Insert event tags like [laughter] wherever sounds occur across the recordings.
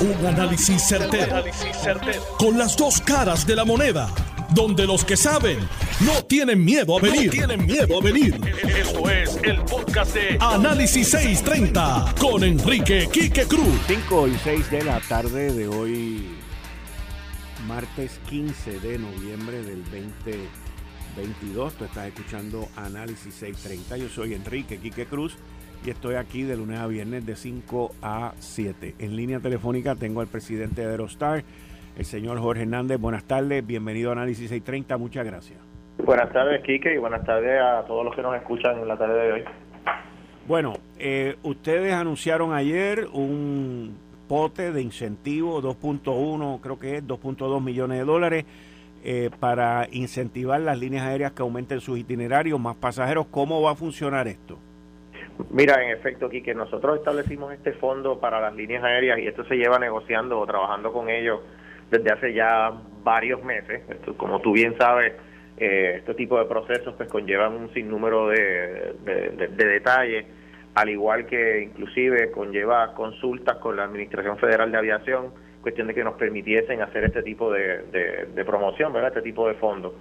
Un análisis certero, Con las dos caras de la moneda. Donde los que saben no tienen miedo a venir. tienen miedo a venir. Esto es el podcast de Análisis 630 con Enrique Quique Cruz. 5 y 6 de la tarde de hoy, martes 15 de noviembre del 2022. Tú estás escuchando Análisis 630. Yo soy Enrique Quique Cruz y estoy aquí de lunes a viernes de 5 a 7. En línea telefónica tengo al presidente de Aerostar, el señor Jorge Hernández. Buenas tardes, bienvenido a Análisis 630, muchas gracias. Buenas tardes, Quique, y buenas tardes a todos los que nos escuchan en la tarde de hoy. Bueno, eh, ustedes anunciaron ayer un pote de incentivo 2.1, creo que es 2.2 millones de dólares. Eh, para incentivar las líneas aéreas que aumenten sus itinerarios, más pasajeros. ¿Cómo va a funcionar esto? Mira, en efecto, aquí que nosotros establecimos este fondo para las líneas aéreas y esto se lleva negociando o trabajando con ellos desde hace ya varios meses. como tú bien sabes, eh, este tipo de procesos pues conllevan un sinnúmero de, detalles, al igual que inclusive conlleva consultas con la Administración Federal de Aviación, cuestión de que nos permitiesen hacer este tipo de, de promoción, ¿verdad? Este tipo de fondos.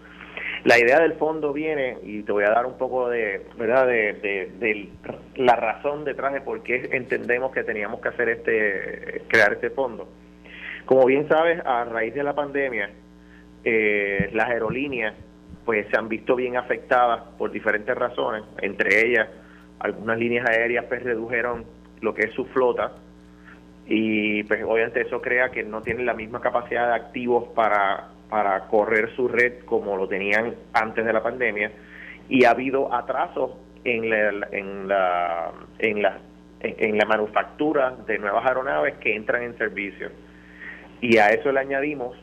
La idea del fondo viene, y te voy a dar un poco de, ¿verdad? De, la razón detrás de por qué entendemos que teníamos que hacer este, crear este fondo. Como bien sabes, a raíz de la pandemia, eh, las aerolíneas pues se han visto bien afectadas por diferentes razones, entre ellas algunas líneas aéreas pues redujeron lo que es su flota y pues obviamente eso crea que no tienen la misma capacidad de activos para para correr su red como lo tenían antes de la pandemia y ha habido atrasos en la, en la, en la, en la manufactura de nuevas aeronaves que entran en servicio. Y a eso le añadimos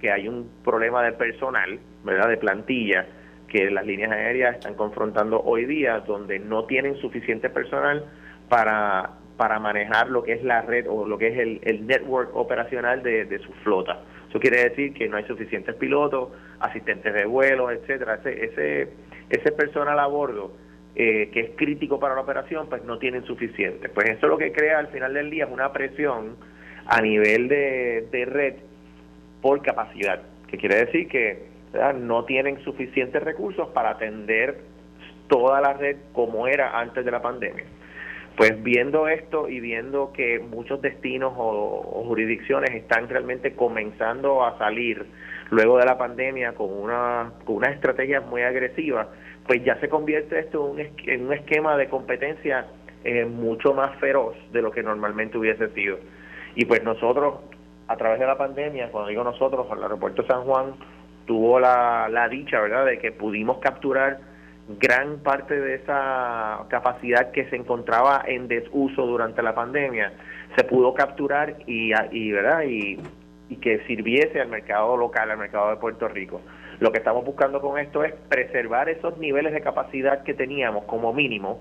que hay un problema de personal, ¿verdad? De plantilla que las líneas aéreas están confrontando hoy día, donde no tienen suficiente personal para, para manejar lo que es la red o lo que es el, el network operacional de, de su flota. Eso quiere decir que no hay suficientes pilotos, asistentes de vuelo, etcétera. Ese, ese, ese personal a bordo eh, que es crítico para la operación, pues no tienen suficiente. Pues eso lo que crea al final del día es una presión a nivel de, de red por capacidad, que quiere decir que no tienen suficientes recursos para atender toda la red como era antes de la pandemia. Pues viendo esto y viendo que muchos destinos o, jurisdicciones están realmente comenzando a salir luego de la pandemia con una, con una estrategia muy agresiva, pues ya se convierte esto en un, esquema de competencia eh, mucho más feroz de lo que normalmente hubiese sido. Y pues nosotros, a través de la pandemia, cuando digo nosotros, el aeropuerto San Juan tuvo la, la dicha, ¿verdad?, de que pudimos capturar gran parte de esa capacidad que se encontraba en desuso durante la pandemia se pudo capturar y, y verdad y, que sirviese al mercado local, al mercado de Puerto Rico. Lo que estamos buscando con esto es preservar esos niveles de capacidad que teníamos como mínimo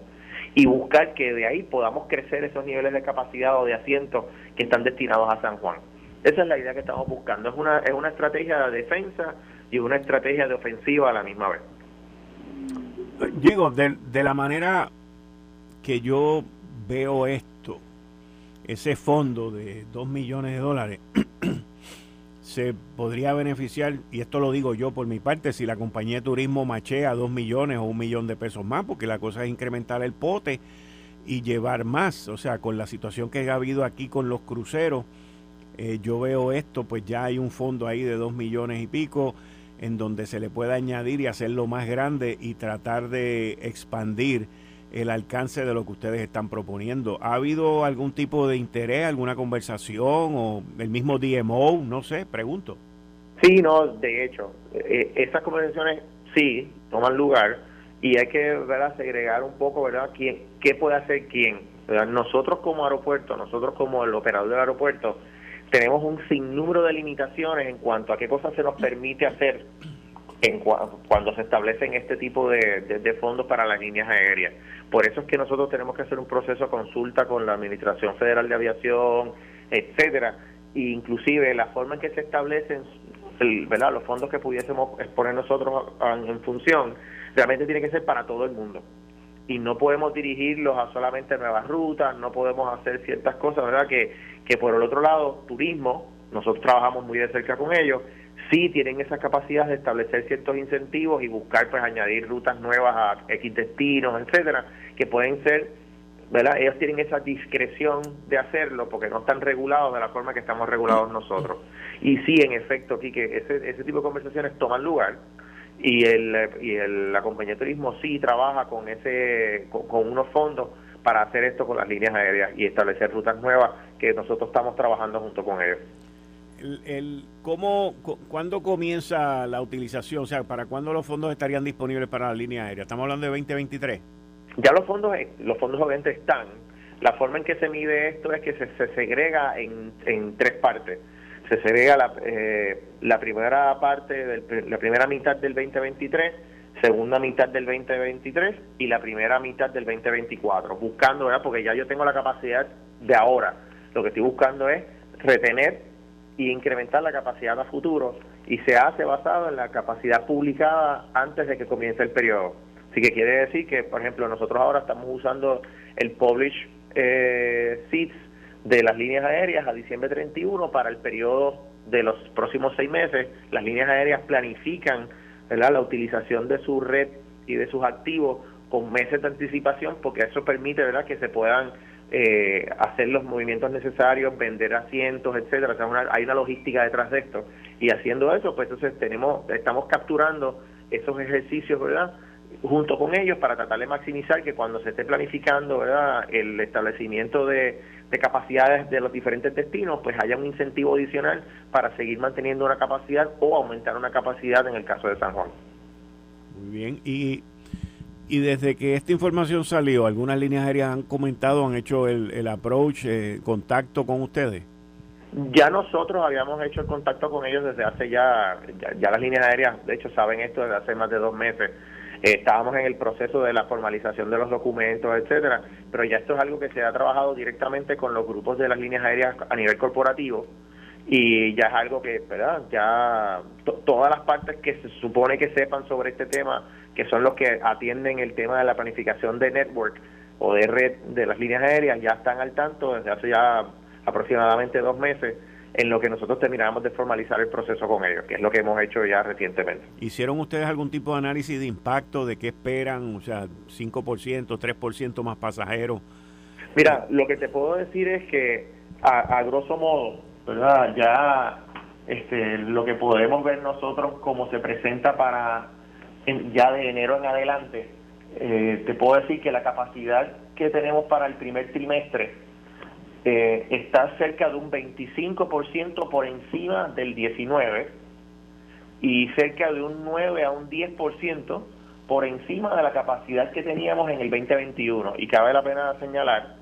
y buscar que de ahí podamos crecer esos niveles de capacidad o de asientos que están destinados a San Juan. Esa es la idea que estamos buscando. Es una, es una estrategia de defensa y una estrategia de ofensiva a la misma vez. Digo, de, de la manera que yo veo esto, ese fondo de 2 millones de dólares [clears throat] se podría beneficiar, y esto lo digo yo por mi parte, si la compañía de turismo machea 2 millones o un millón de pesos más, porque la cosa es incrementar el pote y llevar más. O sea, con la situación que ha habido aquí con los cruceros, eh, yo veo esto, pues ya hay un fondo ahí de 2 millones y pico en donde se le pueda añadir y hacerlo más grande y tratar de expandir el alcance de lo que ustedes están proponiendo. ¿Ha habido algún tipo de interés, alguna conversación o el mismo DMO? No sé, pregunto. Sí, no, de hecho, eh, esas conversaciones sí toman lugar y hay que ¿verdad? segregar un poco, ¿verdad? ¿Quién, ¿Qué puede hacer quién? Nosotros como aeropuerto, nosotros como el operador del aeropuerto, tenemos un sinnúmero de limitaciones en cuanto a qué cosas se nos permite hacer en cuando se establecen este tipo de, fondos para las líneas aéreas. Por eso es que nosotros tenemos que hacer un proceso de consulta con la Administración Federal de Aviación, etcétera, e inclusive la forma en que se establecen los fondos que pudiésemos exponer nosotros en función, realmente tiene que ser para todo el mundo y no podemos dirigirlos a solamente nuevas rutas, no podemos hacer ciertas cosas, ¿verdad? Que, que por el otro lado, turismo, nosotros trabajamos muy de cerca con ellos, sí tienen esa capacidad de establecer ciertos incentivos y buscar pues añadir rutas nuevas a X destinos, etcétera, que pueden ser, ¿verdad? Ellos tienen esa discreción de hacerlo porque no están regulados de la forma que estamos regulados nosotros. Y sí, en efecto, aquí que ese, ese tipo de conversaciones toman lugar y el, y el, la compañía de turismo sí trabaja con ese con unos fondos para hacer esto con las líneas aéreas y establecer rutas nuevas que nosotros estamos trabajando junto con ellos el, ¿cómo, ¿Cuándo comienza la utilización? O sea, ¿para cuándo los fondos estarían disponibles para la línea aérea? ¿Estamos hablando de 2023? Ya los fondos, los fondos obviamente están. La forma en que se mide esto es que se, segrega en, en, tres partes. Se segrega la, eh, la primera parte, la primera mitad del 2023, segunda mitad del 2023 y la primera mitad del 2024. Buscando, ¿verdad? Porque ya yo tengo la capacidad de ahora. Lo que estoy buscando es retener y incrementar la capacidad a futuro y se hace basado en la capacidad publicada antes de que comience el periodo. Así que quiere decir que, por ejemplo, nosotros ahora estamos usando el publish eh, seats de las líneas aéreas a diciembre 31 para el periodo de los próximos seis meses. Las líneas aéreas planifican la utilización de su red y de sus activos con meses de anticipación porque eso permite ¿verdad? que se puedan eh, hacer los movimientos necesarios, vender asientos, etcétera. O hay una logística detrás de esto. Y haciendo eso, pues entonces tenemos, estamos capturando esos ejercicios, ¿verdad? junto con ellos para tratar de maximizar que cuando se esté planificando ¿verdad? el establecimiento de, de, capacidades de los diferentes destinos, pues haya un incentivo adicional para seguir manteniendo una capacidad o aumentar una capacidad en el caso de San Juan. Muy bien, y y desde que esta información salió, ¿algunas líneas aéreas han comentado, han hecho el, el approach, eh, contacto con ustedes? Ya nosotros habíamos hecho el contacto con ellos desde hace ya, ya, las líneas aéreas, de hecho, saben esto desde hace más de dos meses. Estábamos en el proceso de la formalización de los documentos, etcétera, pero ya esto es algo que se ha trabajado directamente con los grupos de las líneas aéreas a nivel corporativo y ya es algo que, ¿verdad? Ya todas las partes que se supone que sepan sobre este tema que son los que atienden el tema de la planificación de network o de red de las líneas aéreas, ya están al tanto desde hace ya aproximadamente dos meses en lo que nosotros terminamos de formalizar el proceso con ellos, que es lo que hemos hecho ya recientemente. ¿Hicieron ustedes algún tipo de análisis de impacto de qué esperan? O sea, 5%, 3% más pasajeros. Mira, lo que te puedo decir es que a, grosso modo, ¿verdad? Ya este, lo que podemos ver nosotros como se presenta para ya de enero en adelante, eh, te puedo decir que la capacidad que tenemos para el primer trimestre eh, está cerca de un 25% por encima del 19 y cerca de un 9 a un 10% por encima de la capacidad que teníamos en el 2021. Y cabe la pena señalar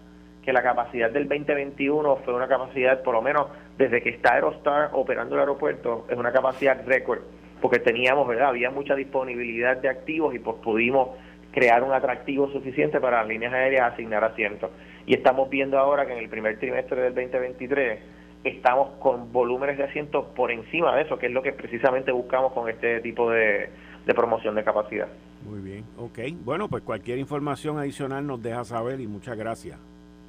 que la capacidad del 2021 fue una capacidad, por lo menos desde que está Aerostar operando el aeropuerto, es una capacidad récord porque teníamos, ¿verdad? Había mucha disponibilidad de activos y pues pudimos crear un atractivo suficiente para las líneas aéreas asignar asientos. Y estamos viendo ahora que en el primer trimestre del 2023 estamos con volúmenes de asientos por encima de eso, que es lo que precisamente buscamos con este tipo de, de promoción de capacidad. Muy bien, ok. Bueno, pues cualquier información adicional nos deja saber y muchas gracias.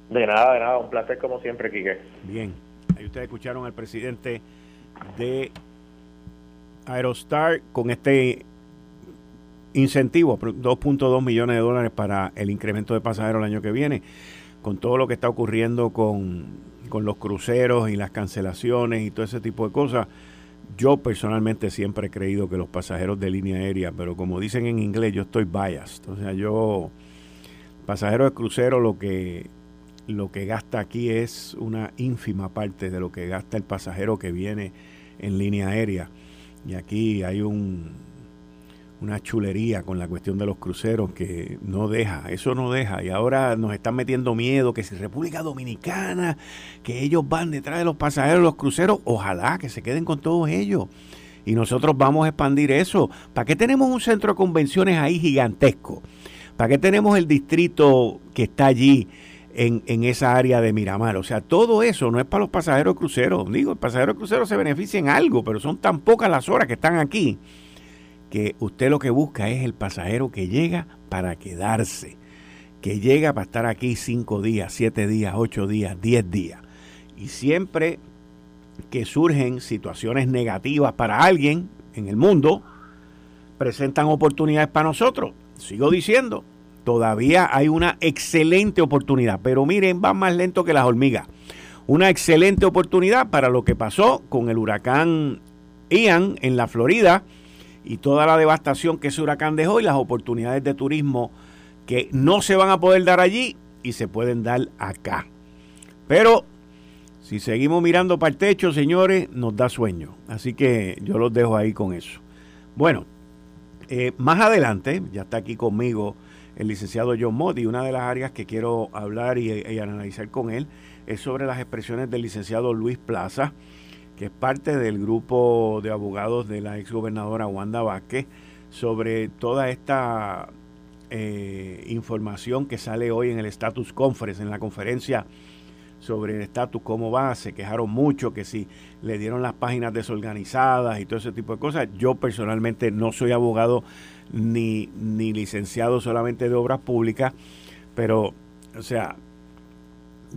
De nada, de nada, un placer como siempre, Quique. Bien, ahí ustedes escucharon al presidente de Aerostar con este incentivo, 2.2 millones de dólares para el incremento de pasajeros el año que viene, con todo lo que está ocurriendo con, con los cruceros y las cancelaciones y todo ese tipo de cosas, yo personalmente siempre he creído que los pasajeros de línea aérea, pero como dicen en inglés, yo estoy biased. O sea, yo, pasajero de crucero, lo que, lo que gasta aquí es una ínfima parte de lo que gasta el pasajero que viene en línea aérea. Y aquí hay un, una chulería con la cuestión de los cruceros que no deja, eso no deja. Y ahora nos están metiendo miedo que si República Dominicana, que ellos van detrás de los pasajeros los cruceros, ojalá que se queden con todos ellos. Y nosotros vamos a expandir eso. ¿Para qué tenemos un centro de convenciones ahí gigantesco? ¿Para qué tenemos el distrito que está allí? en, en, esa área de Miramar. O sea, todo eso no es para los pasajeros cruceros. Digo, el pasajero crucero se beneficia en algo, pero son tan pocas las horas que están aquí que usted lo que busca es el pasajero que llega para quedarse. que llega para estar aquí cinco días, siete días, ocho días, diez días. Y siempre que surgen situaciones negativas para alguien en el mundo, presentan oportunidades para nosotros. Sigo diciendo, todavía hay una excelente oportunidad, pero miren, va más lento que las hormigas. Una excelente oportunidad para lo que pasó con el huracán Ian en la Florida y toda la devastación que ese huracán dejó y las oportunidades de turismo que no se van a poder dar allí y se pueden dar acá. Pero si seguimos mirando para el techo, señores, nos da sueño. Así que yo los dejo ahí con eso. Bueno, eh, más adelante, ya está aquí conmigo el licenciado John Mott y una de las áreas que quiero hablar y, y analizar con él es sobre las expresiones del licenciado Luis Plaza, que es parte del grupo de abogados de la exgobernadora Wanda Vázquez, sobre toda esta eh, información que sale hoy en el Status Conference, en la conferencia sobre el estatus, cómo va, se quejaron mucho que si le dieron las páginas desorganizadas y todo ese tipo de cosas. Yo personalmente no soy abogado ni, ni licenciado solamente de obras públicas, pero, o sea,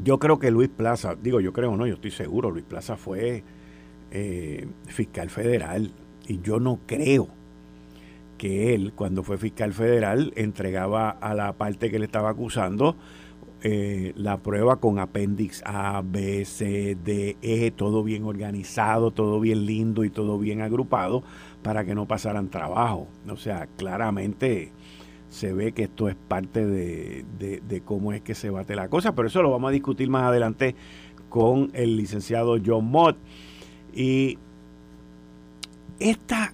yo creo que Luis Plaza, digo yo creo no, yo estoy seguro, Luis Plaza fue eh, fiscal federal y yo no creo que él, cuando fue fiscal federal, entregaba a la parte que le estaba acusando eh, la prueba con apéndice A, B, C, D, E, todo bien organizado, todo bien lindo y todo bien agrupado para que no pasaran trabajo. O sea, claramente se ve que esto es parte de, de cómo es que se bate la cosa, pero eso lo vamos a discutir más adelante con el licenciado John Mott. Y esta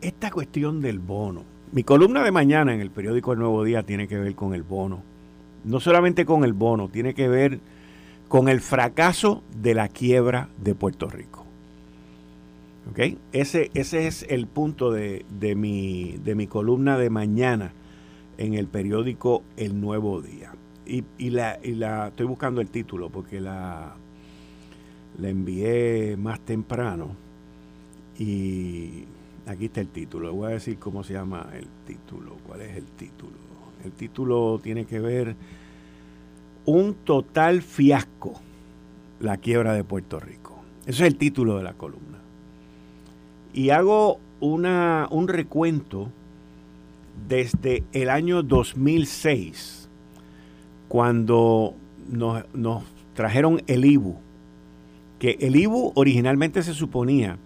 esta cuestión del bono, mi columna de mañana en el periódico El Nuevo Día tiene que ver con el bono. No solamente con el bono, tiene que ver con el fracaso de la quiebra de Puerto Rico. ¿Ok? Ese, ese es el punto de, mi, de mi columna de mañana en el periódico El Nuevo Día. Y, y, la, y la estoy buscando el título porque la, la envié más temprano y Aquí está el título. Voy a decir cómo se llama el título. ¿Cuál es el título? El título tiene que ver un total fiasco, la quiebra de Puerto Rico. Ese es el título de la columna. Y hago una, un recuento desde el año 2006, cuando nos, nos trajeron el IBU, que el IBU originalmente se suponía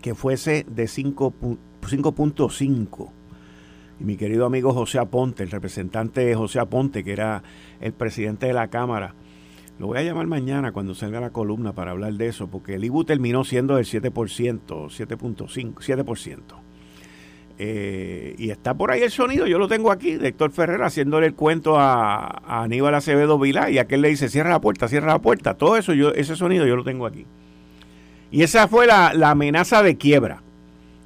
que fuese de 5.5. Y mi querido amigo José Aponte, el representante José Aponte, que era el presidente de la Cámara, lo voy a llamar mañana cuando salga la columna para hablar de eso, porque el IBU terminó siendo del 7%, 7.5, 7%. Y está por ahí el sonido, yo lo tengo aquí, de Héctor Ferrer haciéndole el cuento a, Aníbal Acevedo Vilá, y aquel le dice, cierra la puerta, cierra la puerta. Todo eso, yo, ese sonido yo lo tengo aquí. Y esa fue la, amenaza de quiebra.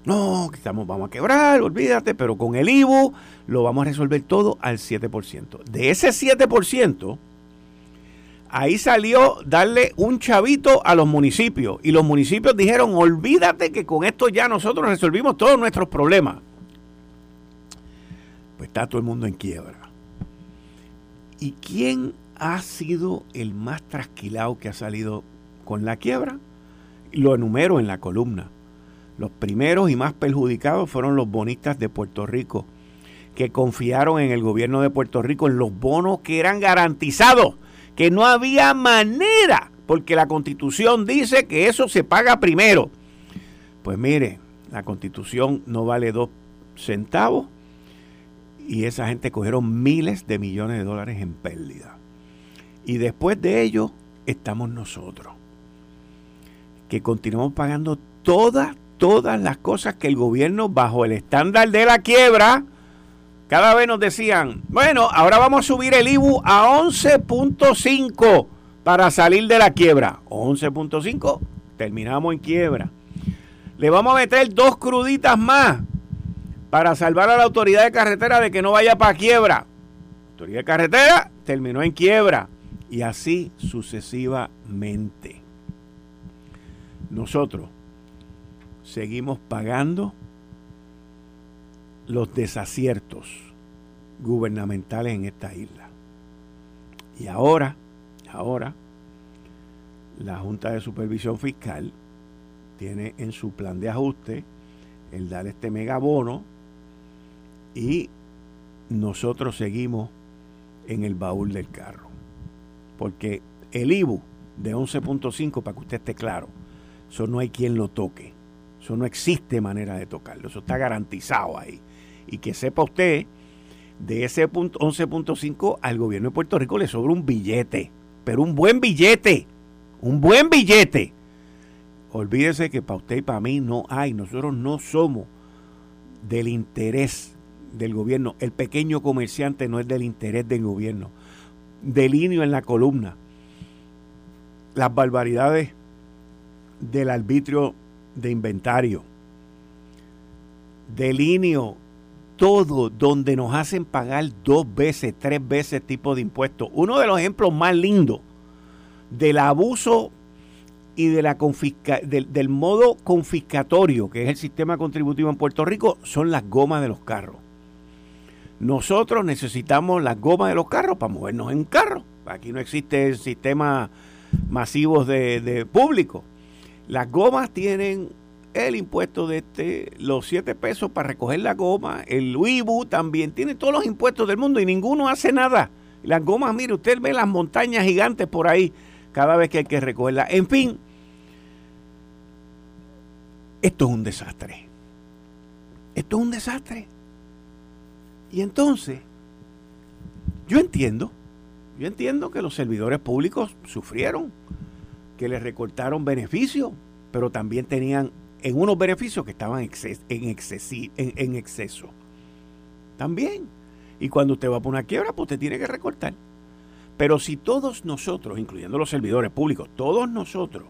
No, estamos, vamos a quebrar, olvídate, pero con el IBU lo vamos a resolver todo al 7%. De ese 7%, ahí salió darle un chavito a los municipios. Y los municipios dijeron, olvídate que con esto ya nosotros resolvimos todos nuestros problemas. Pues está todo el mundo en quiebra. ¿Y quién ha sido el más trasquilado que ha salido con la quiebra? lo enumero en la columna. Los primeros y más perjudicados fueron los bonistas de Puerto Rico, que confiaron en el gobierno de Puerto Rico en los bonos que eran garantizados, que no había manera, porque la constitución dice que eso se paga primero. Pues mire, la constitución no vale dos centavos y esa gente cogieron miles de millones de dólares en pérdida. Y después de ello estamos nosotros que continuamos pagando todas, todas las cosas que el gobierno, bajo el estándar de la quiebra, cada vez nos decían, bueno, ahora vamos a subir el IBU a 11.5 para salir de la quiebra. 11.5, terminamos en quiebra. Le vamos a meter dos cruditas más para salvar a la autoridad de carretera de que no vaya para quiebra. Autoridad de carretera terminó en quiebra. Y así sucesivamente nosotros seguimos pagando los desaciertos gubernamentales en esta isla. Y ahora, ahora, la Junta de Supervisión Fiscal tiene en su plan de ajuste el dar este megabono y nosotros seguimos en el baúl del carro. Porque el IBU de 11.5, para que usted esté claro, eso no hay quien lo toque. Eso no existe manera de tocarlo. Eso está garantizado ahí. Y que sepa usted, de ese 11.5 al gobierno de Puerto Rico le sobra un billete. Pero un buen billete. Un buen billete. Olvídese que para usted y para mí no hay. Nosotros no somos del interés del gobierno. El pequeño comerciante no es del interés del gobierno. Delineo en la columna las barbaridades del arbitrio de inventario. Delineo todo donde nos hacen pagar dos veces, tres veces tipo de impuestos. Uno de los ejemplos más lindos del abuso y de la confisca, del, modo confiscatorio que es el sistema contributivo en Puerto Rico son las gomas de los carros. Nosotros necesitamos las gomas de los carros para movernos en carro. Aquí no existe el sistema masivos de, público. Las gomas tienen el impuesto de este, los 7 pesos para recoger la goma, el UIBU también tiene todos los impuestos del mundo y ninguno hace nada. Las gomas, mire, usted ve las montañas gigantes por ahí cada vez que hay que recogerlas. En fin, esto es un desastre. Esto es un desastre. Y entonces, yo entiendo yo entiendo que los servidores públicos sufrieron, que les recortaron beneficios, pero también tenían en unos beneficios que estaban en, exceso. También. Y cuando usted va por una quiebra, pues usted tiene que recortar. Pero si todos nosotros, incluyendo los servidores públicos, todos nosotros,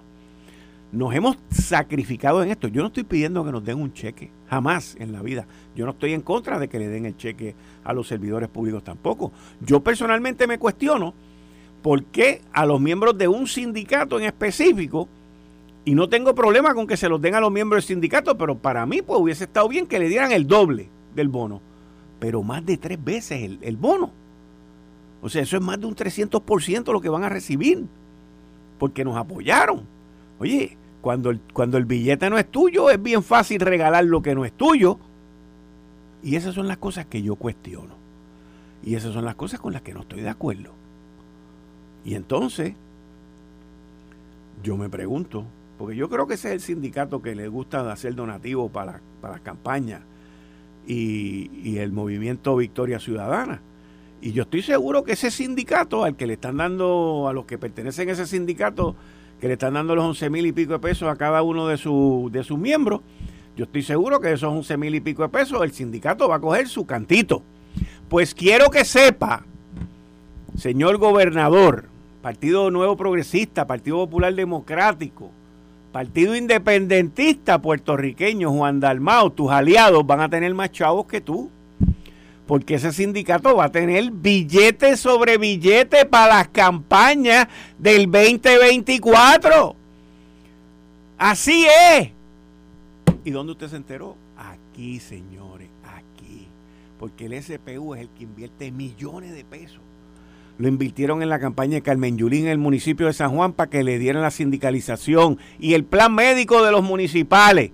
nos hemos sacrificado en esto. Yo no estoy pidiendo que nos den un cheque, jamás en la vida. Yo no estoy en contra de que le den el cheque a los servidores públicos tampoco. Yo personalmente me cuestiono por qué a los miembros de un sindicato en específico, y no tengo problema con que se los den a los miembros del sindicato, pero para mí pues hubiese estado bien que le dieran el doble del bono, pero más de tres veces el, el bono. O sea, eso es más de un 300% lo que van a recibir, porque nos apoyaron. Oye, cuando el, cuando el billete no es tuyo, es bien fácil regalar lo que no es tuyo. Y esas son las cosas que yo cuestiono. Y esas son las cosas con las que no estoy de acuerdo. Y entonces, yo me pregunto, porque yo creo que ese es el sindicato que le gusta hacer donativos para, para las campañas y, el movimiento Victoria Ciudadana. Y yo estoy seguro que ese sindicato, al que le están dando, a los que pertenecen a ese sindicato, que le están dando los 11 mil y pico de pesos a cada uno de, de sus miembros, yo estoy seguro que esos 11 mil y pico de pesos el sindicato va a coger su cantito. Pues quiero que sepa, señor gobernador, Partido Nuevo Progresista, Partido Popular Democrático, Partido Independentista puertorriqueño, Juan Dalmao, tus aliados van a tener más chavos que tú porque ese sindicato va a tener billete sobre billete para las campañas del 2024. Así es. ¿Y dónde usted se enteró? Aquí, señores, aquí. Porque el SPU es el que invierte millones de pesos. Lo invirtieron en la campaña de Carmen Yulín en el municipio de San Juan para que le dieran la sindicalización y el plan médico de los municipales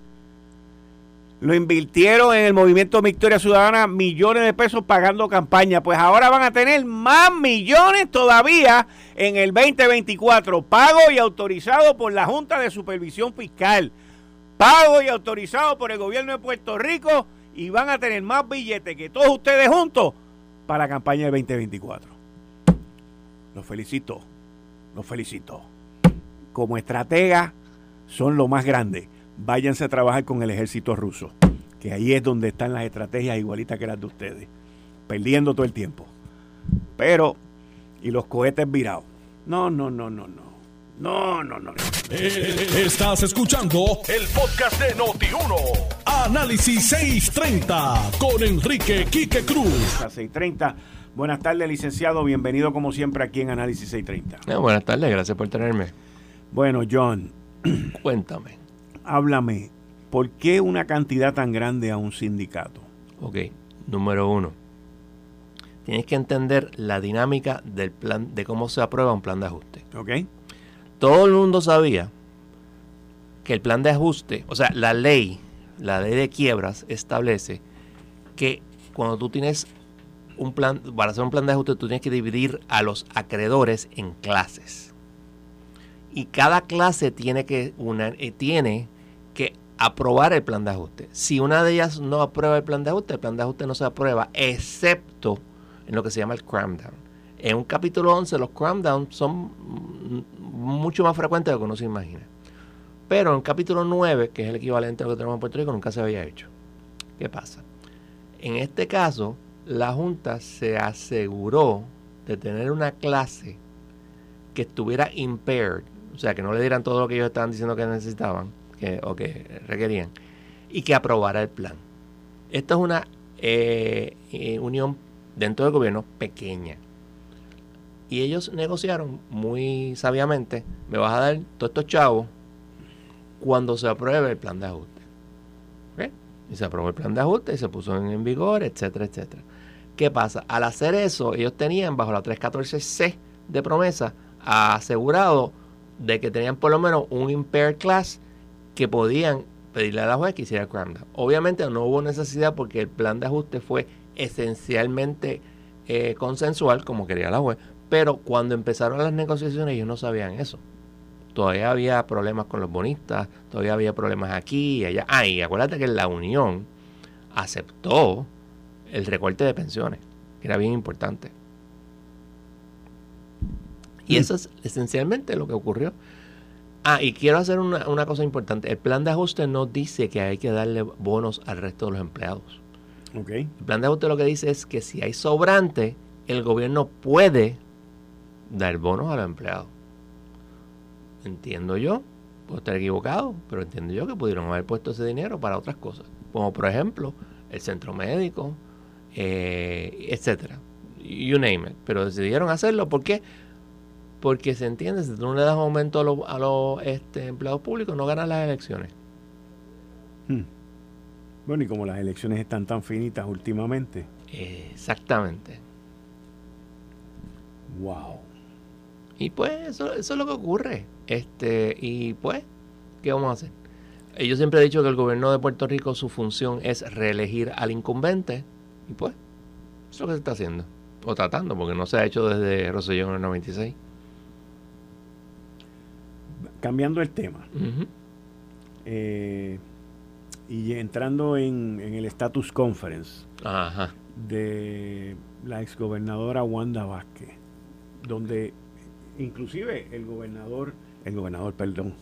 lo invirtieron en el movimiento Victoria Ciudadana millones de pesos pagando campaña. Pues ahora van a tener más millones todavía en el 2024. Pago y autorizado por la Junta de Supervisión Fiscal. Pago y autorizado por el gobierno de Puerto Rico. Y van a tener más billetes que todos ustedes juntos para la campaña del 2024. Los felicito. Los felicito. Como estratega son lo más grande váyanse a trabajar con el ejército ruso, que ahí es donde están las estrategias igualitas que las de ustedes, perdiendo todo el tiempo. Pero, y los cohetes virados. No, no, no, no, no. No, no, no. Eh, estás escuchando el podcast de Noti1. Análisis 630 con Enrique Quique Cruz. 630. Buenas tardes, licenciado. Bienvenido como siempre aquí en Análisis 630. Eh, buenas tardes, gracias por tenerme. Bueno, John. [clears throat] Cuéntame háblame, ¿por qué una cantidad tan grande a un sindicato? Ok, número uno. tienes que entender la dinámica del plan, de cómo se aprueba un plan de ajuste. Ok. Todo el mundo sabía que el plan de ajuste, o sea, la ley, la ley de quiebras establece que cuando tú tienes un plan, para hacer un plan de ajuste, tú tienes que dividir a los acreedores en clases. Y cada clase tiene que, una, eh, tiene que aprobar el plan de ajuste. Si una de ellas no aprueba el plan de ajuste, el plan de ajuste no se aprueba, excepto en lo que se llama el cram down. En un capítulo 11 los cram down son mucho más frecuentes de lo que uno se imagina. Pero en el capítulo 9, que es el equivalente a lo que tenemos en Puerto Rico, nunca se había hecho. ¿Qué pasa? En este caso, la Junta se aseguró de tener una clase que estuviera impaired, o sea, que no le dieran todo lo que ellos estaban diciendo que necesitaban que, o que requerían, y que aprobara el plan. Esta es una eh, eh, unión dentro del gobierno pequeña. Y ellos negociaron muy sabiamente, me vas a dar todos estos chavos cuando se apruebe el plan de ajuste. Y se aprobó el plan de ajuste y se puso en, vigor, etcétera, etcétera. ¿Qué pasa? Al hacer eso, ellos tenían bajo la 314C de promesa asegurado de que tenían por lo menos un impaired class que podían pedirle a la juez que hiciera el cram Obviamente no hubo necesidad porque el plan de ajuste fue esencialmente eh, consensual, como quería la juez, pero cuando empezaron las negociaciones ellos no sabían eso. Todavía había problemas con los bonistas, todavía había problemas aquí y allá. Ah, y acuérdate que la Unión aceptó el recorte de pensiones, que era bien importante. Y mm. eso es esencialmente lo que ocurrió. Ah, y quiero hacer una, una, cosa importante. El plan de ajuste no dice que hay que darle bonos al resto de los empleados. Okay. El plan de ajuste lo que dice es que si hay sobrante, el gobierno puede dar bonos a los empleados. Entiendo yo, puedo estar equivocado, pero entiendo yo que pudieron haber puesto ese dinero para otras cosas, como por ejemplo el centro médico, eh, etcétera, you name it. Pero decidieron hacerlo ¿por qué? porque se entiende, si tú no le das aumento a los, este, empleados públicos, no ganan las elecciones. Hmm. Bueno, y como las elecciones están tan finitas últimamente. Exactamente. Wow. Y pues eso, eso es lo que ocurre. Este, y pues, ¿qué vamos a hacer? Yo siempre he dicho que el gobierno de Puerto Rico su función es reelegir al incumbente. Y pues, eso es lo que se está haciendo. O tratando, porque no se ha hecho desde Rosellón en el 96. Cambiando el tema. Eh, y entrando en, en, el status conference de la exgobernadora Wanda Vázquez, donde inclusive el gobernador, el gobernador, perdón,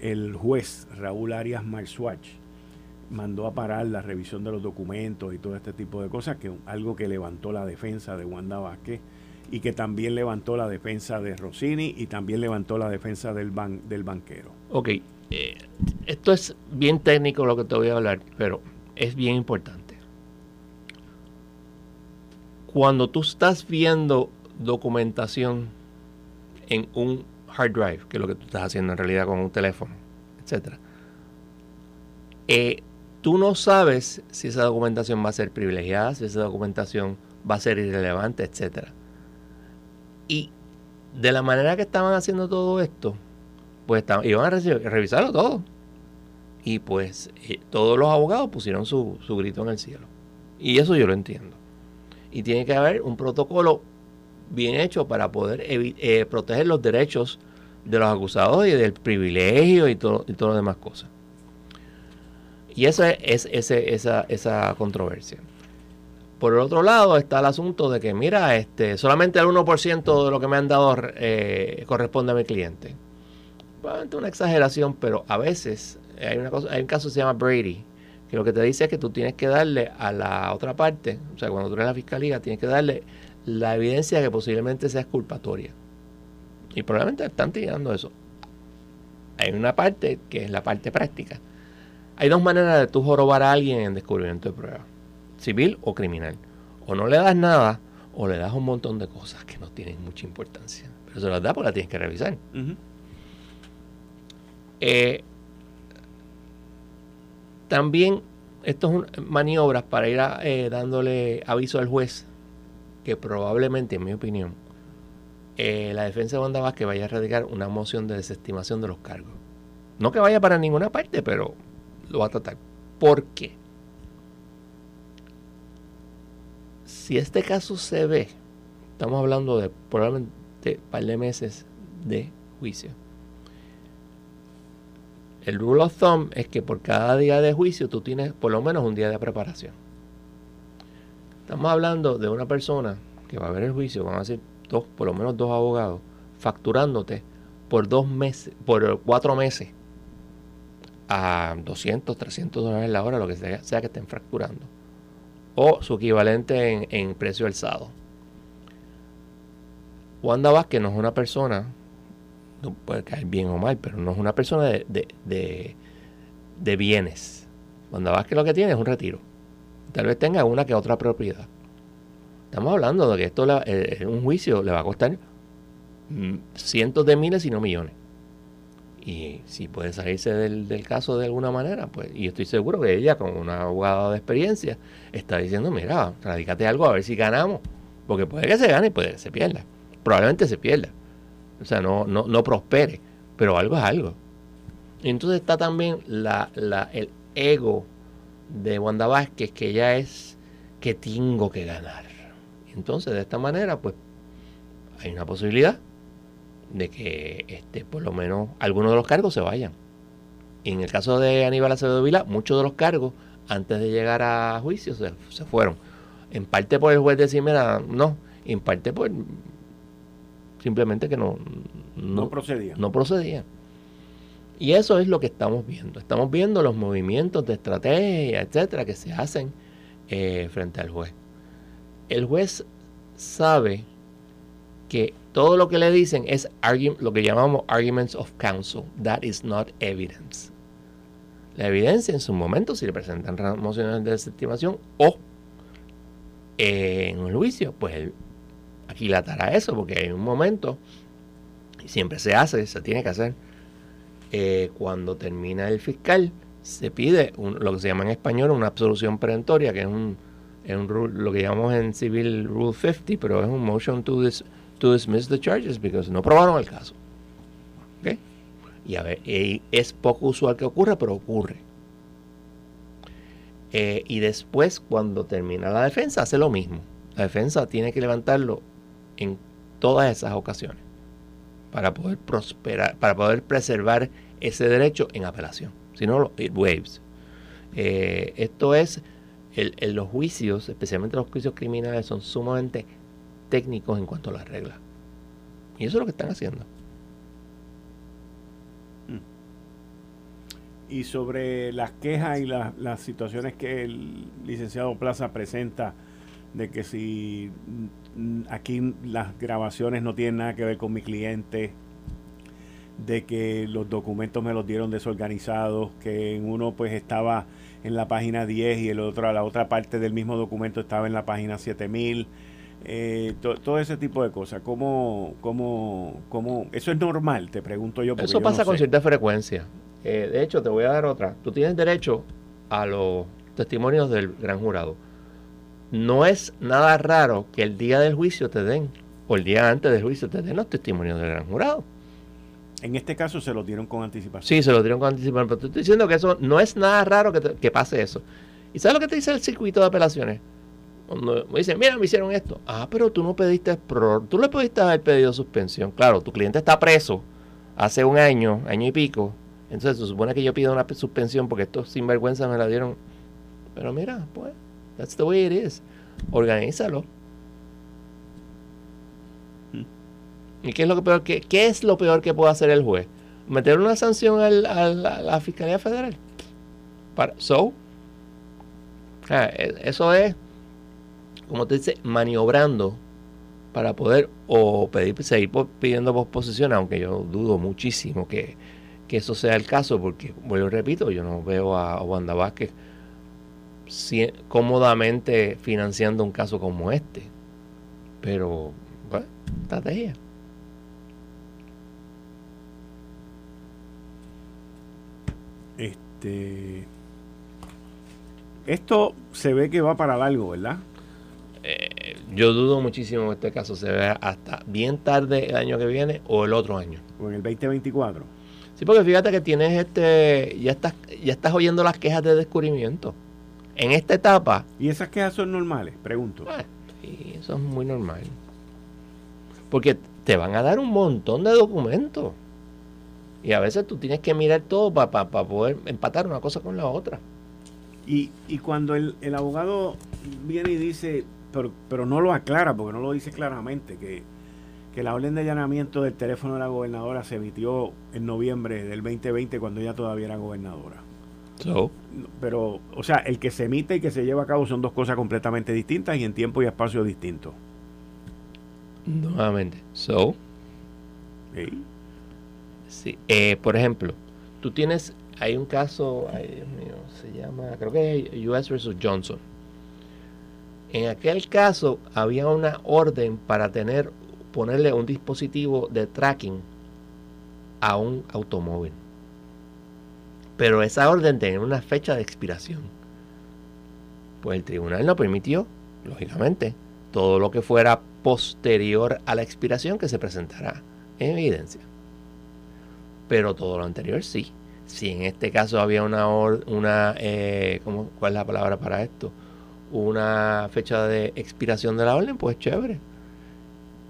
el juez Raúl Arias Marsuach mandó a parar la revisión de los documentos y todo este tipo de cosas, que algo que levantó la defensa de Wanda Vázquez y que también levantó la defensa de Rossini y también levantó la defensa del, ban, del banquero. Ok, eh, esto es bien técnico lo que te voy a hablar, pero es bien importante. Cuando tú estás viendo documentación en un hard drive, que es lo que tú estás haciendo en realidad con un teléfono, etcétera, eh, tú no sabes si esa documentación va a ser privilegiada, si esa documentación va a ser irrelevante, etcétera. Y de la manera que estaban haciendo todo esto, pues iban a revisarlo todo. Y pues eh, todos los abogados pusieron su, su grito en el cielo. Y eso yo lo entiendo. Y tiene que haber un protocolo bien hecho para poder eh, proteger los derechos de los acusados y del privilegio y todo y todas las demás cosas. Y esa es ese, esa, esa controversia. Por el otro lado está el asunto de que, mira, este, solamente el 1% de lo que me han dado eh, corresponde a mi cliente. Probablemente una exageración, pero a veces hay, una cosa, hay un caso que se llama Brady, que lo que te dice es que tú tienes que darle a la otra parte, o sea, cuando tú eres la fiscalía, tienes que darle la evidencia que posiblemente sea culpatoria. Y probablemente están tirando eso. Hay una parte que es la parte práctica. Hay dos maneras de tú jorobar a alguien en descubrimiento de pruebas, civil o criminal. O no le das nada o le das un montón de cosas que no tienen mucha importancia. Pero se las da porque las tienes que revisar. Eh, también, esto es maniobras para ir eh, dándole aviso al juez que probablemente, en mi opinión, eh, la defensa de Wanda Vázquez vaya a radicar una moción de desestimación de los cargos. No que vaya para ninguna parte, pero lo va a tratar. ¿Por qué? Si este caso se ve, estamos hablando de probablemente un par de meses de juicio. El rule of thumb es que por cada día de juicio tú tienes por lo menos un día de preparación. Estamos hablando de una persona que va a ver el juicio, van a ser dos, por lo menos dos abogados, facturándote por dos meses, por cuatro meses a 200, 300 dólares la hora, lo que sea, sea que estén fracturando. O su equivalente en, precio alzado. Wanda Vázquez no es una persona no puede caer bien o mal, pero no es una persona de, de, de, bienes. Cuando vas que lo que tiene es un retiro. Tal vez tenga una que otra propiedad. Estamos hablando de que esto en un juicio le va a costar mm, cientos de miles y no millones. Y si puede salirse del, del, caso de alguna manera, pues, y estoy seguro que ella, con una abogada de experiencia, está diciendo, mira, radícate algo a ver si ganamos. Porque puede que se gane y puede que se pierda. Probablemente se pierda o sea, no, no, no prospere, pero algo es algo. Y entonces está también la, la, el ego de Wanda Vázquez, que ya es que tengo que ganar. Entonces, de esta manera, pues, hay una posibilidad de que este, por lo menos algunos de los cargos se vayan. En el caso de Aníbal Acevedo Vila, muchos de los cargos, antes de llegar a juicio, se, se fueron. En parte por el juez de Cimera, no. En parte por simplemente que no, no, procedía. No procedía. Y eso es lo que estamos viendo. Estamos viendo los movimientos de estrategia, etcétera, que se hacen eh, frente al juez. El juez sabe que todo lo que le dicen es lo que llamamos arguments of counsel. That is not evidence. La evidencia en su momento, si le presentan mociones de desestimación o eh, en un juicio, pues aquilatará eso, porque hay un momento, y siempre se hace, se tiene que hacer, eh, cuando termina el fiscal, se pide lo que se llama en español una absolución perentoria, que es un, lo que llamamos en civil Rule 50, pero es un motion to, to dismiss the charges, porque no probaron el caso. Y a ver, es poco usual que ocurra, pero ocurre. Eh, y después, cuando termina la defensa, hace lo mismo. La defensa tiene que levantarlo en todas esas ocasiones para poder prosperar, para poder preservar ese derecho en apelación. Si no, it waves. Eh, esto es, el, los juicios, especialmente los juicios criminales, son sumamente técnicos en cuanto a las reglas. Y eso es lo que están haciendo. Mm. Y sobre las quejas y las situaciones que el licenciado Plaza presenta de que si Mm, aquí las grabaciones no tienen nada que ver con mi cliente, de que los documentos me los dieron desorganizados, que en uno pues estaba en la página 10 y el otro, la otra parte del mismo documento estaba en la página 7000. Eh, todo ese tipo de cosas. ¿Cómo, cómo, cómo, eso es normal? Te pregunto yo. Eso pasa con cierta frecuencia. Eh, de hecho, te voy a dar otra. Tú tienes derecho a los testimonios del gran jurado no es nada raro que el día del juicio te den, o el día antes del juicio te den los testimonios del gran jurado. En este caso se lo dieron con anticipación. Sí, se lo dieron con anticipación, pero te estoy diciendo que eso no es nada raro que, pase eso. ¿Y sabes lo que te dice el circuito de apelaciones? Cuando me dicen, mira, me hicieron esto. Ah, pero tú no pediste tú le pudiste haber pedido suspensión. Claro, tu cliente está preso hace un año, año y pico. Entonces se supone que yo pido una suspensión porque estos sinvergüenza me la dieron. Pero mira, pues That's the way it is. Organízalo. Hmm. ¿Y qué es lo que peor que qué es lo peor que puede hacer el juez? Meter una sanción a la Fiscalía Federal. Para, so, e, eso es, como te dice, maniobrando para poder o pedir, seguir pidiendo posposición, aunque yo dudo muchísimo que, que eso sea el caso, porque, vuelvo repito, yo no veo a Wanda Vázquez cómodamente financiando un caso como este. Pero, bueno, estrategia. Este. Esto se ve que va para largo, ¿verdad? Yo dudo muchísimo que este caso se vea hasta bien tarde el año que viene o el otro año. O en el 2024. Sí, porque fíjate que tienes este, ya estás, ya estás oyendo las quejas de descubrimiento. En esta etapa. ¿Y esas quejas son normales? Pregunto. Pues, sí, eso es muy normal. Porque te van a dar un montón de documentos. Y a veces tú tienes que mirar todo para poder empatar una cosa con la otra. Y, y cuando el, el, abogado viene y dice, pero, pero no lo aclara, porque no lo dice claramente, que, que la orden de allanamiento del teléfono de la gobernadora se emitió en noviembre del 2020 cuando ella todavía era gobernadora. Pero, o sea, el que se emite y que se lleva a cabo son dos cosas completamente distintas y en tiempo y espacio distintos. Nuevamente. So. Sí. Eh, por ejemplo, tú tienes, hay un caso, ay Dios mío, se llama, creo que es US versus Johnson. En aquel caso había una orden para tener, ponerle un dispositivo de tracking a un automóvil. Pero esa orden tenía una fecha de expiración. Pues el tribunal no permitió, lógicamente, todo lo que fuera posterior a la expiración que se presentará en evidencia. Pero todo lo anterior sí. Si en este caso había una, una eh, ¿cuál es la palabra para esto? Una fecha de expiración de la orden, pues chévere.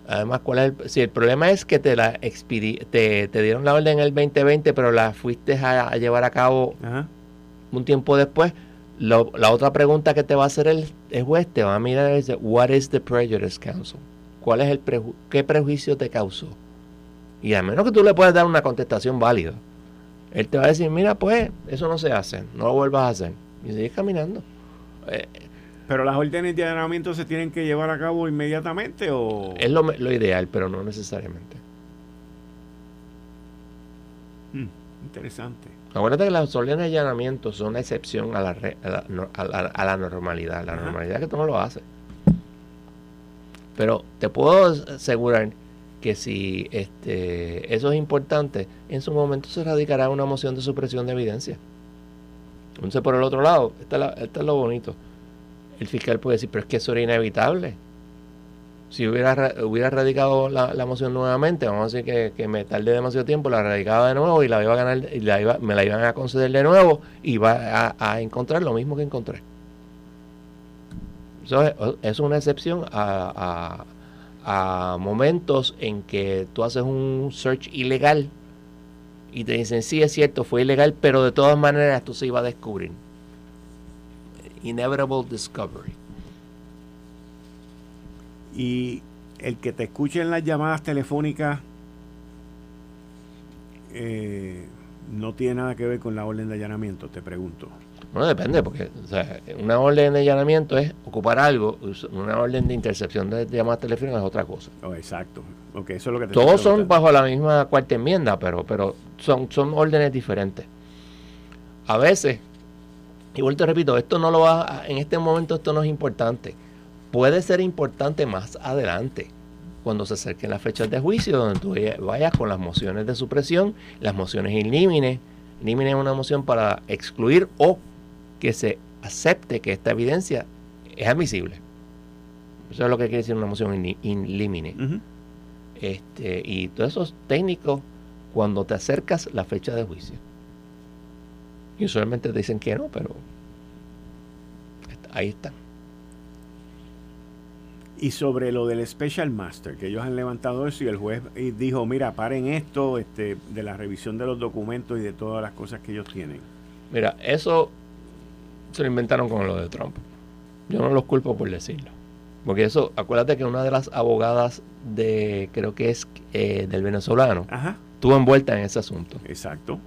Además, ¿cuál es el, si el problema es que te la te, dieron la orden en el 2020, pero la fuiste a, llevar a cabo un tiempo después, la otra pregunta que te va a hacer el, juez te va a mirar y dice, what is the prejudice counsel? ¿Cuál es el qué prejuicio te causó? Y a menos que tú le puedas dar una contestación válida, él te va a decir, mira, pues eso no se hace, no lo vuelvas a hacer. Y sigues caminando. Eh, pero las órdenes de allanamiento se tienen que llevar a cabo inmediatamente o... Es lo, ideal, pero no necesariamente. Hmm, interesante. Acuérdate que las órdenes de allanamiento son una excepción a la, a la, normalidad. La normalidad es que tú no lo haces. Pero te puedo asegurar que si este, eso es importante, en su momento se radicará una moción de supresión de evidencia. Entonces, por el otro lado, está, es lo bonito. El fiscal puede decir, pero es que eso era inevitable si hubiera, hubiera radicado la, moción nuevamente, vamos a decir que, me tardé demasiado tiempo, la radicaba de nuevo y la iba a ganar, y la iba, me la iban a conceder de nuevo y va a, encontrar lo mismo que encontré. Eso es, una excepción a, a, momentos en que tú haces un search ilegal y te dicen, sí, es cierto, fue ilegal, pero de todas maneras esto se iba a descubrir. Inevitable discovery y el que te escuche en las llamadas telefónicas eh, no tiene nada que ver con la orden de allanamiento, te pregunto. Bueno, depende, porque una orden de allanamiento es ocupar algo, una orden de intercepción de llamadas telefónicas es otra cosa. Oh, exacto. Okay, eso es lo que Todos son bajo la misma cuarta enmienda, pero, pero son, son órdenes diferentes. A veces, y vuelto repito, esto no lo va, en este momento esto no es importante puede ser importante más adelante, cuando se acerquen las fechas de juicio, donde tú vayas con las mociones de supresión, las mociones in limine. es una moción para excluir o que se acepte que esta evidencia es admisible. Eso es lo que quiere decir una moción in, limine. este, y todos esos técnicos, cuando te acercas la fecha de juicio. Y usualmente te dicen que no, pero ahí están. Y sobre lo del Special Master, que ellos han levantado eso y el juez dijo, mira, paren esto este, de la revisión de los documentos y de todas las cosas que ellos tienen. Mira, eso se lo inventaron con lo de Trump. Yo no los culpo por decirlo. Porque eso, acuérdate que una de las abogadas de, creo que es eh, del venezolano, estuvo envuelta en ese asunto. Exacto.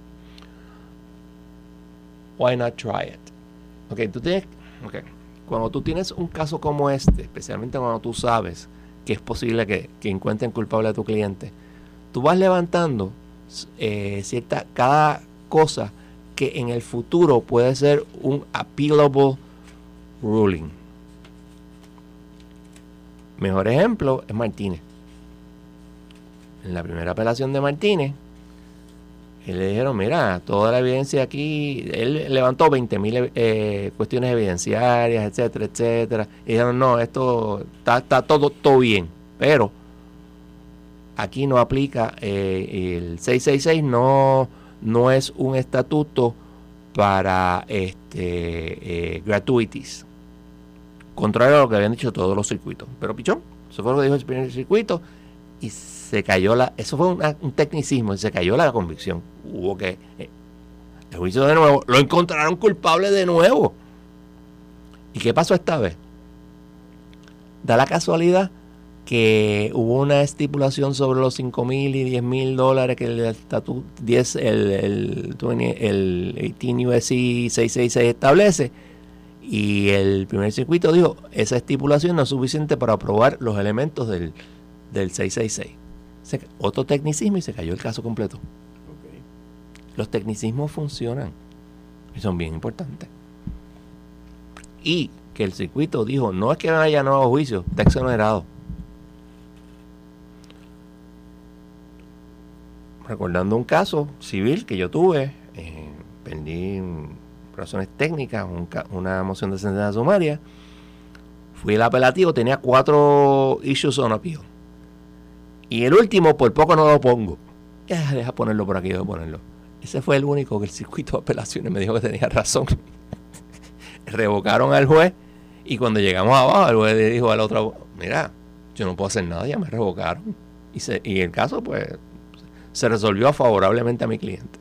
Why not try it? Ok, tú tienes... Okay cuando tú tienes un caso como este, especialmente cuando tú sabes que es posible que, encuentren culpable a tu cliente, tú vas levantando eh, cierta, cada cosa que en el futuro puede ser un appealable ruling. Mejor ejemplo es Martínez. En la primera apelación de Martínez, Y le dijeron, mira, toda la evidencia aquí, él levantó 20.000 eh, cuestiones evidenciarias, etcétera, etcétera. Y dijeron, no, esto está, está todo, todo bien, pero aquí no aplica, eh, el 666 no, no es un estatuto para este, eh, gratuities, contrario a lo que habían dicho todos los circuitos. Pero Pichón, eso fue lo que dijo el primer circuito y se cayó la, eso fue un tecnicismo se cayó la convicción. Hubo que, eh, el juicio de nuevo, lo encontraron culpable de nuevo. ¿Y qué pasó esta vez? Da la casualidad que hubo una estipulación sobre los 5 mil y 10 mil dólares que el estatuto 10, el, el, el 18 USC 666 establece y el primer circuito dijo esa estipulación no es suficiente para aprobar los elementos del, del 666 otro tecnicismo y se cayó el caso completo. Los tecnicismos funcionan y son bien importantes. Y que el circuito dijo no es que no haya nuevo juicio está exonerado recordando un caso civil que yo tuve, eh, perdí razones técnicas, una moción de sentencia sumaria, fui el apelativo, tenía cuatro issues on appeal. Y el último, por poco no lo pongo. deja ponerlo por aquí, deja ponerlo. Ese fue el único que el circuito de apelaciones me dijo que tenía razón. [laughs] Revocaron al juez y cuando llegamos abajo, el juez le dijo al otro, mira, yo no puedo hacer nada, ya me revocaron. Y, y el caso, pues, se resolvió favorablemente a mi cliente.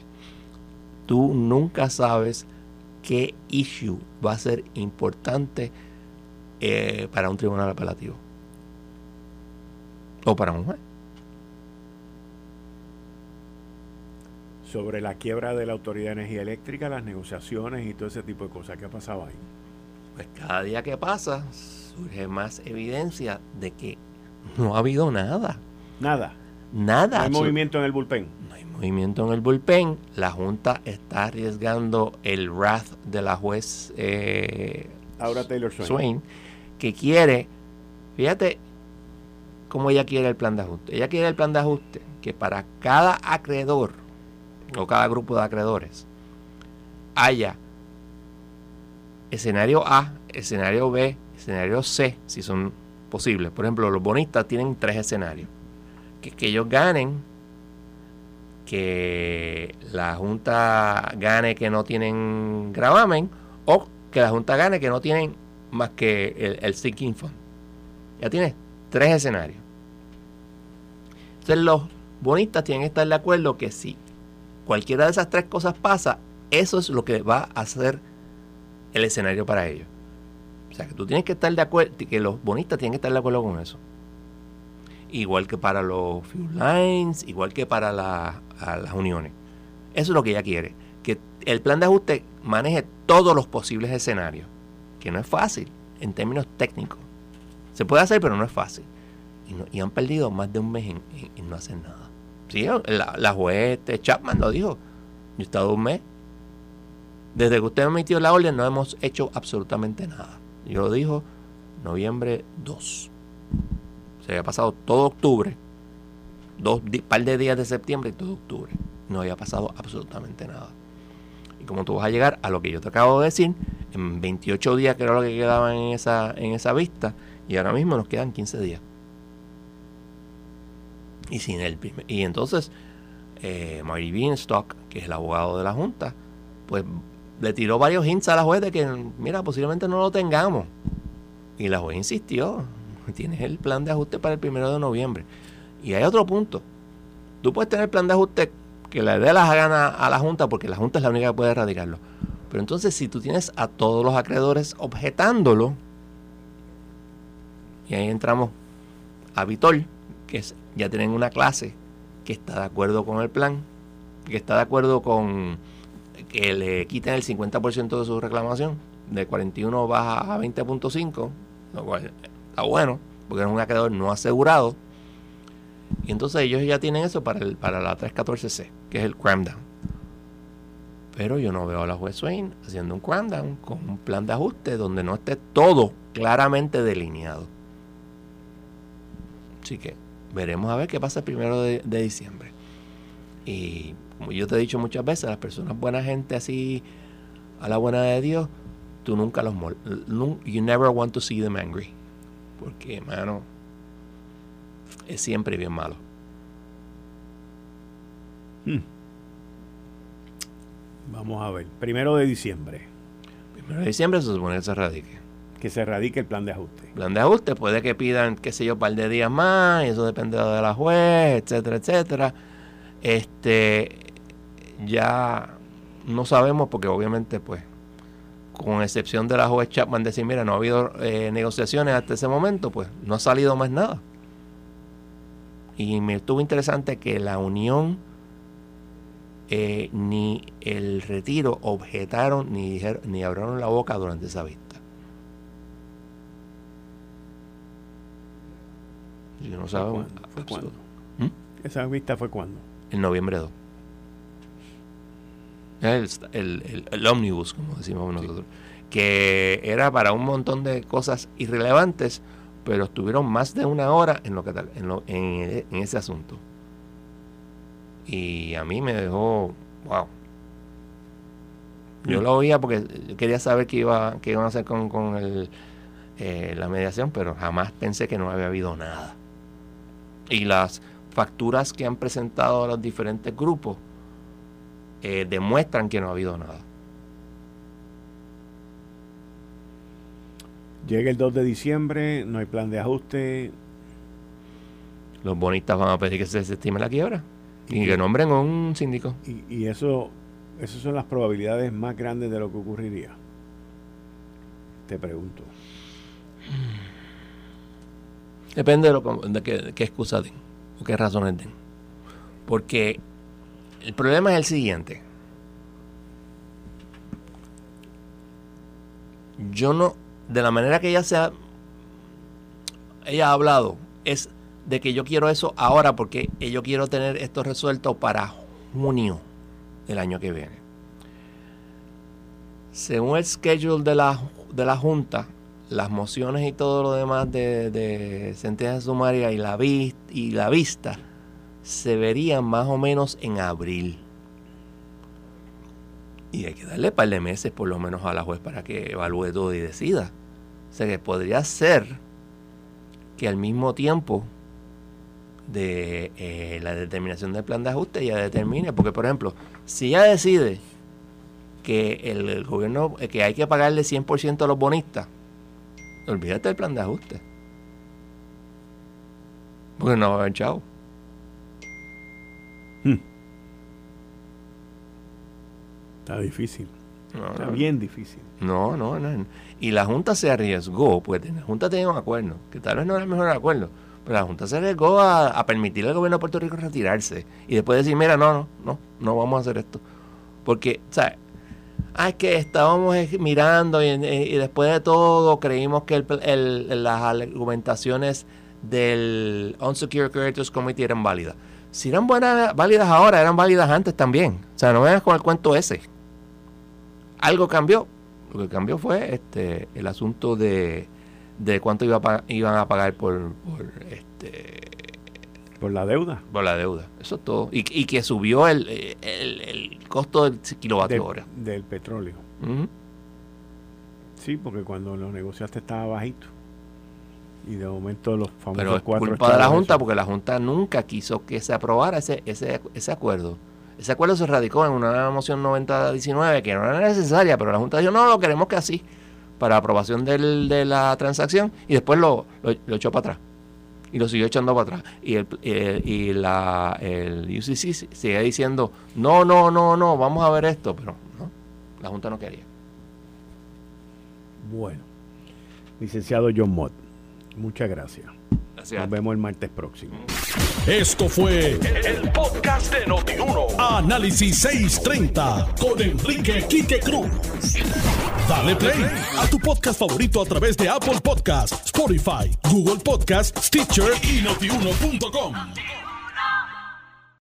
Tú nunca sabes qué issue va a ser importante eh, para un tribunal apelativo o para un juez. Sobre la quiebra de la Autoridad de Energía Eléctrica, las negociaciones y todo ese tipo de cosas, ¿qué ha pasado ahí? Pues cada día que pasa surge más evidencia de que no ha habido nada. Nada. Nada. No hay movimiento en el bullpen. No hay movimiento en el bullpen. La Junta está arriesgando el wrath de la juez eh, Ahora Taylor Swain. que quiere, fíjate cómo ella quiere el plan de ajuste. Ella quiere el plan de ajuste que para cada acreedor o cada grupo de acreedores haya escenario A, escenario B, escenario C, si son posibles. Por ejemplo, los bonistas tienen tres escenarios que, ellos ganen, que la Junta gane que no tienen gravamen o que la Junta gane que no tienen más que el, el Sinking Fund. Ya tienes tres escenarios. Entonces los bonistas tienen que estar de acuerdo que si cualquiera de esas tres cosas pasa, eso es lo que va a ser el escenario para ellos. O sea que tú tienes que estar de acuerdo, que los bonistas tienen que estar de acuerdo con eso igual que para los fuel lines, igual que para las uniones. Eso es lo que ella quiere, que el plan de ajuste maneje todos los posibles escenarios, que no es fácil en términos técnicos. Se puede hacer, pero no es fácil. Y, han perdido más de un mes en, no hacer nada. Sí, la, la juez Chapman lo dijo. Yo he estado un mes. Desde que usted emitió la orden no hemos hecho absolutamente nada. Yo lo dijo noviembre 2. Se había pasado todo octubre, dos par de días de septiembre y todo octubre. No había pasado absolutamente nada. Y como tú vas a llegar a lo que yo te acabo de decir, en 28 días que era lo que quedaba en esa, en esa vista, y ahora mismo nos quedan 15 días. Y sin el y entonces eh, Mary Beanstalk, que es el abogado de la Junta, pues le tiró varios hints a la juez de que, mira, posiblemente no lo tengamos. Y la juez insistió, tienes el plan de ajuste para el primero de noviembre. Y hay otro punto. Tú puedes tener el plan de ajuste que le dé las ganas a la Junta, porque la Junta es la única que puede erradicarlo. Pero entonces, si tú tienes a todos los acreedores objetándolo, y ahí entramos a Vitor, que es, ya tienen una clase que está de acuerdo con el plan, que está de acuerdo con que le quiten el 50% de su reclamación, de 41 baja a 20.5, lo cual Está bueno, porque es un acreedor no asegurado. Y entonces ellos ya tienen eso para, el, para la 314C, que es el cram down. Pero yo no veo a la juez Swain haciendo un cram con un plan de ajuste donde no esté todo claramente delineado. Así que veremos a ver qué pasa el primero de, diciembre. Y como yo te he dicho muchas veces, las personas buena gente así, a la buena de Dios, tú nunca los You never want to see them angry. Porque, hermano, es siempre bien malo. Hmm. Vamos a ver. Primero de diciembre. Primero de diciembre se supone que se radique. Que se radique el plan de ajuste. Plan de ajuste, puede que pidan, qué sé yo, un par de días más, y eso depende de la juez, etcétera, etcétera. Este, ya no sabemos porque obviamente, pues, con excepción de la juez Chapman decir, mira, no ha habido eh, negociaciones hasta ese momento, pues no ha salido más nada. Y me estuvo interesante que la unión eh, ni el retiro objetaron ni, dijeron, ni abrieron la boca durante esa vista. Yo no sabemos. ¿Fue cuándo? ¿Mm? ¿Esa vista fue cuándo? En noviembre 2. El, el, el, ómnibus, como decimos nosotros, que era para un montón de cosas irrelevantes, pero estuvieron más de una hora en, lo que, en, en, ese asunto. Y a mí me dejó, wow. Yo lo oía porque quería saber qué, iba, qué iban a hacer con, con el, eh, la mediación, pero jamás pensé que no había habido nada. Y las facturas que han presentado los diferentes grupos eh, demuestran que no ha habido nada. Llega el 2 de diciembre, no hay plan de ajuste. Los bonistas van a pedir que se desestime la quiebra y, que nombren a un síndico. Y, eso, esas son las probabilidades más grandes de lo que ocurriría. Te pregunto. Depende de, lo, de qué, qué excusa den o qué razones den. Porque el problema es el siguiente. Yo no, de la manera que ella se ha, ella ha hablado, es de que yo quiero eso ahora porque yo quiero tener esto resuelto para junio del año que viene. Según el schedule de la, de la Junta, las mociones y todo lo demás de, sentencia sumaria y la, y la vista se verían más o menos en abril. Y hay que darle un par de meses por lo menos a la juez para que evalúe todo y decida. O sea que podría ser que al mismo tiempo de eh, la determinación del plan de ajuste ya determine, porque por ejemplo, si ella decide que el, gobierno, que hay que pagarle 100% a los bonistas, olvídate del plan de ajuste. Porque no va a haber chavo. Hmm. Está difícil. Está bien difícil. No, no, no. Y la Junta se arriesgó, pues la Junta tenía un acuerdo, que tal vez no era el mejor acuerdo, pero la Junta se arriesgó a, a permitirle al gobierno de Puerto Rico retirarse y después decir, mira, no, no, no, no vamos a hacer esto. Porque, ¿sabes? Es que estábamos mirando y, después de todo creímos que el, las argumentaciones del Unsecured Creditors Committee eran válidas. Si eran buenas, válidas ahora, eran válidas antes también. O sea, no vengas con el cuento ese. Algo cambió. Lo que cambió fue este el asunto de, de cuánto iba iban a pagar por, por este por la deuda. Por la deuda, eso es todo. Y, y que subió el, el, costo del kilovatio hora. Del petróleo. Sí, porque cuando lo negociaste estaba bajito. Y de momento los famosos Pero es culpa de la Junta, porque la Junta nunca quiso que se aprobara ese, ese, ese acuerdo. Ese acuerdo se radicó en una moción 90-19 que no era necesaria, pero la Junta dijo, no, lo queremos que así, para aprobación del, de la transacción, y después lo, lo, echó para atrás. Y lo siguió echando para atrás. Y el, y la, el UCC sigue diciendo, no, no, no, no, vamos a ver esto, pero no, la Junta no quería. Bueno, licenciado John Mott. Muchas gracias. Nos vemos el martes próximo. Esto fue el, podcast de Notiuno. Análisis 630 con Enrique Quique Cruz. Dale play a tu podcast favorito a través de Apple Podcasts, Spotify, Google Podcasts, Stitcher y notiuno.com.